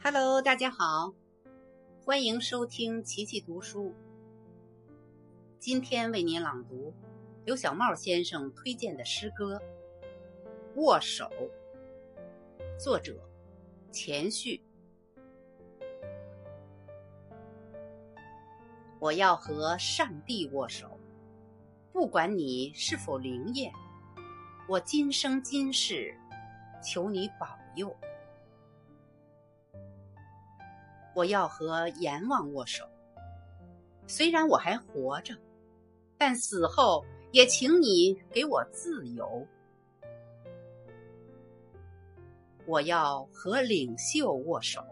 Hello，大家好，欢迎收听琪琪读书。今天为您朗读刘小茂先生推荐的诗歌《握手》，作者钱旭。我要和上帝握手，不管你是否灵验，我今生今世求你保佑。我要和阎王握手，虽然我还活着，但死后也请你给我自由。我要和领袖握手，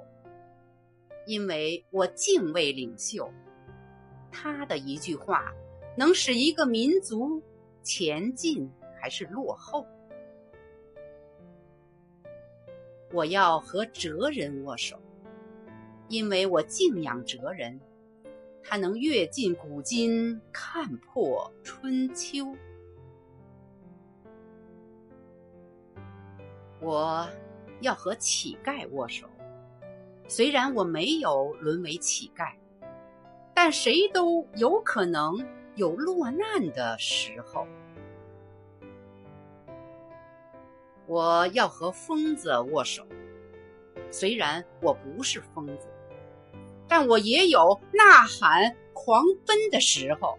因为我敬畏领袖，他的一句话能使一个民族前进还是落后。我要和哲人握手。因为我敬仰哲人，他能阅尽古今，看破春秋。我要和乞丐握手，虽然我没有沦为乞丐，但谁都有可能有落难的时候。我要和疯子握手，虽然我不是疯子。但我也有呐喊、狂奔的时候。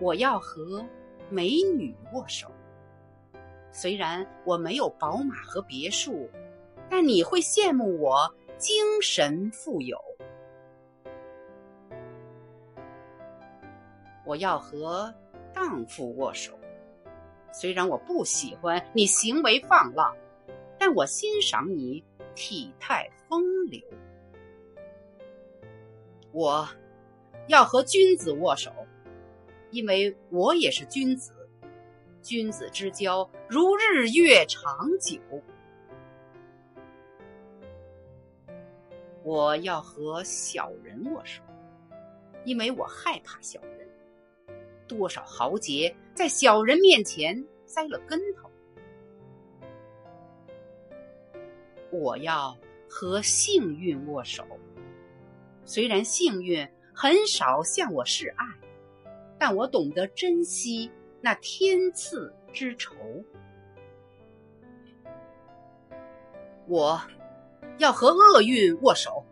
我要和美女握手，虽然我没有宝马和别墅，但你会羡慕我精神富有。我要和荡妇握手，虽然我不喜欢你行为放浪，但我欣赏你。体态风流，我要和君子握手，因为我也是君子。君子之交如日月长久。我要和小人握手，因为我害怕小人。多少豪杰在小人面前栽了跟头。我要和幸运握手，虽然幸运很少向我示爱，但我懂得珍惜那天赐之仇。我要和厄运握手，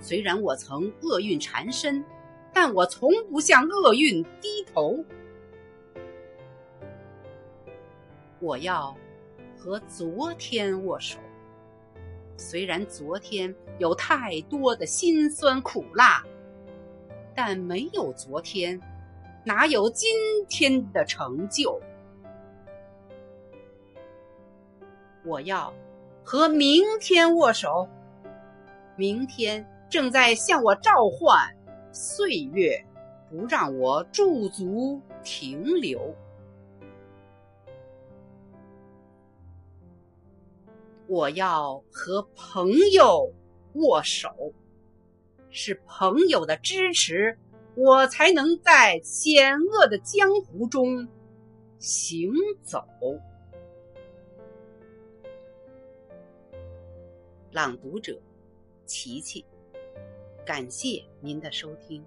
虽然我曾厄运缠身，但我从不向厄运低头。我要和昨天握手。虽然昨天有太多的辛酸苦辣，但没有昨天，哪有今天的成就？我要和明天握手，明天正在向我召唤，岁月不让我驻足停留。我要和朋友握手，是朋友的支持，我才能在险恶的江湖中行走。朗读者：琪琪，感谢您的收听。